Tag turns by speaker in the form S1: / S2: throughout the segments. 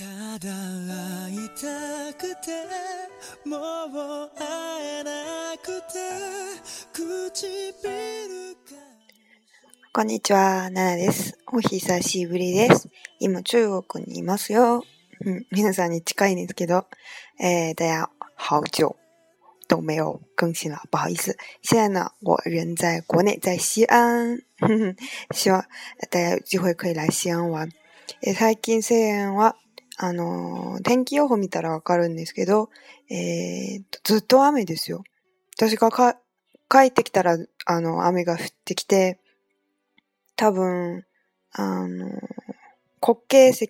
S1: ただ会いたくてもう会えなくて唇が
S2: こんにちは、ナナです。お久しぶりです。今中国にいますよ。嗯，皆さんに近いんですけど，哎，大家好久都没有更新了，不好意思。现在呢，我人在国内，在西安，希望大家有機会可以来西安玩。え最近西安はあのー天気予報見たらわかるんですけど、えーとずっと雨ですよ。私がか帰ってきたら、あの、雨が降ってきて、多分、あの、国慶石、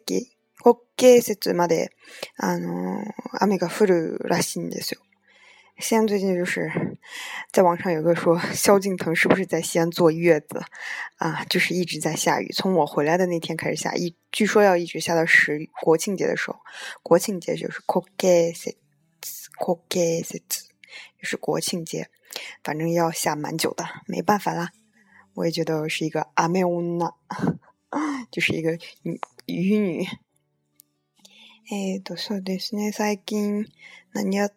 S2: 国慶節まで、あの、雨が降るらしいんですよ。西安最近就是，在网上有个说萧敬腾是不是在西安坐月子啊？就是一直在下雨，从我回来的那天开始下，一据说要一直下到十国庆节的时候。国庆节就是国慶節，国慶節就是国庆节，反正要下蛮久的，没办法啦。我也觉得我是一个阿妹女，就是一个女渔女。えっと、そうですね。最近何や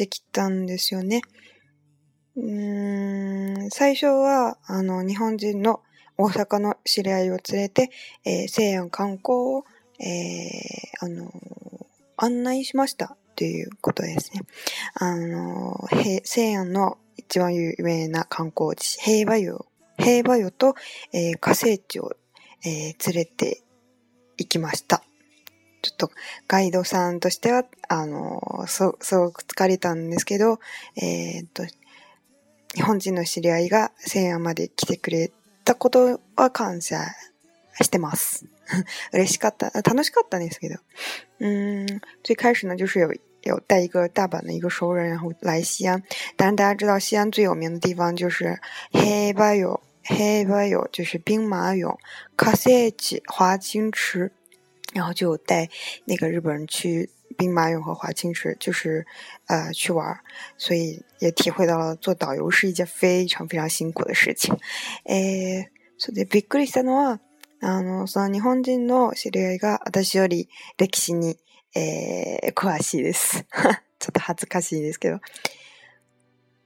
S2: ってきたんですよね。うん、最初は、あの、日本人の大阪の知り合いを連れて、えー西安観光を、えーあの、案内しましたということですね。あの、西安の一番有名な観光地、平和湯、平和湯と、えー火星地を、えー連れて行きました。ちょっとガイドさんとしては、あの、すすごく疲れたんですけど、えーっと、日本人の知り合いが西安まで来てくれたことは感謝してます。嬉しかった、楽しかったんですけど。嗯，最开始呢，就是有有带一个大阪的一个熟人，然后来西安。当然，大家知道西安最有名的地方就是黑巴有黑巴有，就是兵马俑、卡塞奇、华清池，然后就有带那个日本人去兵马俑和华清池，就是呃去玩儿，所以也体会到了做导游是一件非常非常辛苦的事情。えー、それでびっくりしたのは、あの、その日本人の知り合いが私より歴史に、えー、詳しいです。ちょっと恥ずかしいですけど。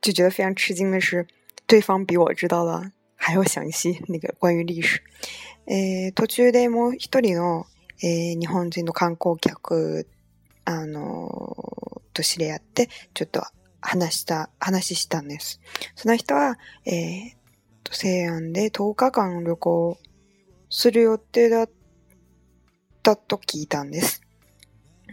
S2: 就觉得非常吃惊的是，对方比我知道的还要详细，那个关于历史。えー、途中でもう一人の、 えー日本人の観光客、あのと知り合って、ちょっと話した、話したんです。その人は、えーと、西安で10日間旅行する予定だったと聞いたんです。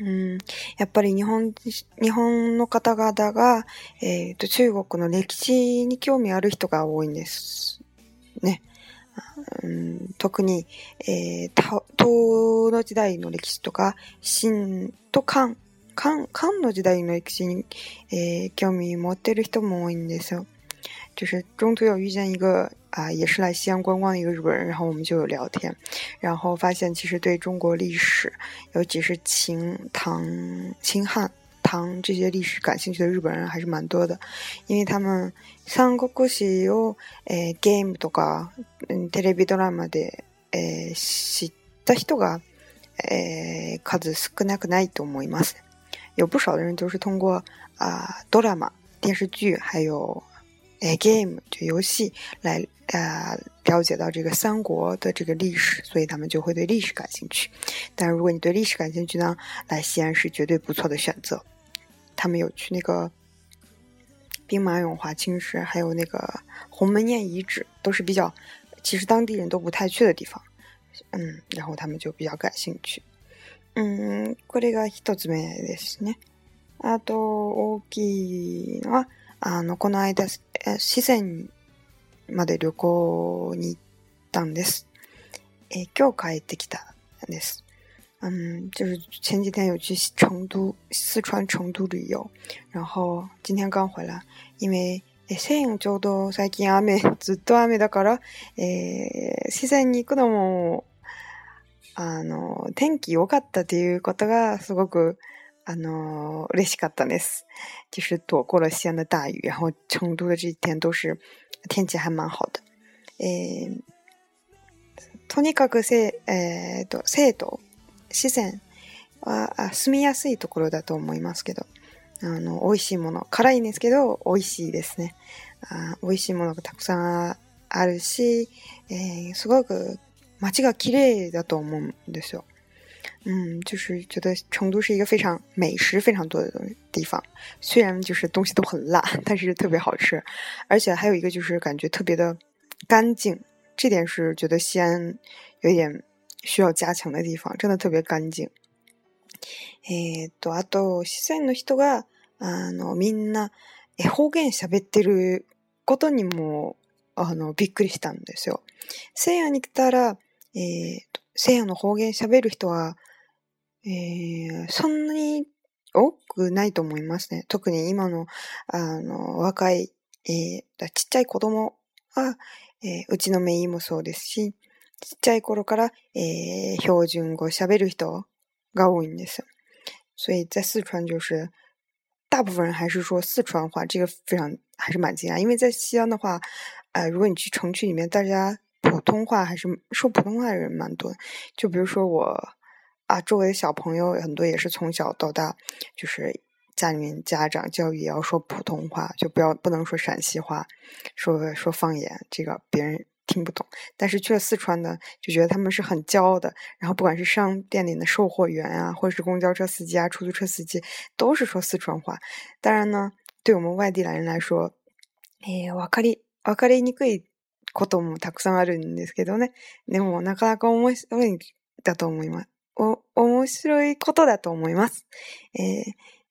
S2: うん、やっぱり日本、日本の方々が、えーと、中国の歴史に興味ある人が多いんです。ね。うん、特に、えー、た唐の時代の歴史とか、秦と漢、漢、漢の時代の歴史に、えー興味持ってる人も多いんですよ。就是中途有遇见一个啊、也是来西安观光的一个日本人，然后我们就有聊天，然后发现其实对中国历史，尤其是秦、唐、秦汉、唐这些历史感兴趣的日本人还是蛮多的，因为他们三国史を、えーゲームとか、うんテレビドラマで、えー知った人が、えー数少なくないと思います。有不少的人都是通过啊、ドラマ、电视剧，还有诶 game 就游戏来呃了解到这个三国的这个历史，所以他们就会对历史感兴趣。但如果你对历史感兴趣呢，来西安是绝对不错的选择。他们有去那个兵马俑、华清池，还有那个鸿门宴遗址，都是比较其实当地人都不太去的地方。嗯，然后他们就比较感兴趣。うん、これが一つ目ですね。あと、大きいのは、あの、この間、え四川 まで旅行に行ったんです。えー今日帰ってきたんです。嗯，就是前几天有去成都、四川成都旅游，然后今天刚回来。因为、え西安ちょうど最近雨、ずっと雨だから、えー四川に行くのも、あの、天気良かったっていうことがすごく、あの、嬉しかったです。就是躲过了西安的大雨，然后成都的这几天都是天气还蛮好的。えーとにかくせ、えーと、生徒、四川は住みやすいところだと思いますけど、あの、美味しいもの、辛いんですけど、美味しいですね。あ美味しいものがたくさんあるし、えー、すごく街が綺麗だと思うんですよ。嗯，就是觉得成都是一个非常美食非常多的地方，虽然就是东西都很辣，但是特别好吃，而且还有一个就是感觉特别的干净，这点是觉得西安有点需要加強的地方，真的特别干净。えっと、あと、四川の人が、あの、みんな、方言喋ってることにも、あの、びっくりしたんですよ。西安に来たら、えー、西安の方言喋る人は、えー、そんなに多くないと思いますね。特に今の、あの、若い、えー、ちっちゃい子供は、えー、うちのメイもそうですし、ちっちゃい頃から、えー、標準語喋る人が多いんですよ。所以在四川就是大部分人还是说四川话，这个非常还是蛮惊讶。因为在西安的话，呃，如果你去城区里面，大家普通话还是说普通话的人蛮多。就比如说我啊，周围的小朋友很多也是从小到大，就是家里面家长教育也要说普通话，就不要不能说陕西话，说说方言，这个别人。听不懂，但是去了四川呢，就觉得他们是很骄傲的。然后不管是商店里的售货员啊，或者是公交车司机啊、出租车司机，都是说四川话。当然呢，对我们外地来人来说，えわかりわかりにくいこともたくさんあるんですけどね。でもなかなか面白いだと思います。 お面白いことだと思います。え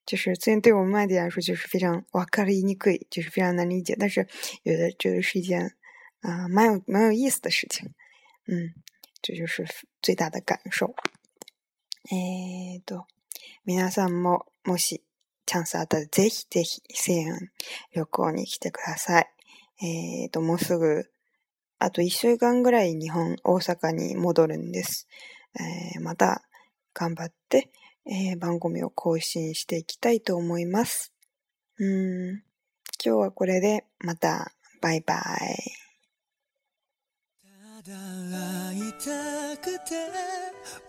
S2: 就是虽然对我们外地来说就是非常わかりにくい，就是非常难理解，但是有的觉得是一件。啊，蛮有蛮有意思的事情，嗯，这就是最大的感受。えっと、皆さんももしチャンスあったらぜひぜひ西安旅行に来てください。えっと、もうすぐ、あと一週間ぐらい日本、大阪に戻るんです。えー、また頑張って、えー、番組を更新していきたいと思います。うん、今日はこれでまたバイバイ。ただ会いたくて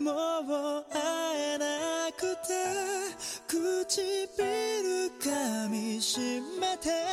S2: もう会えなくて唇噛みしめて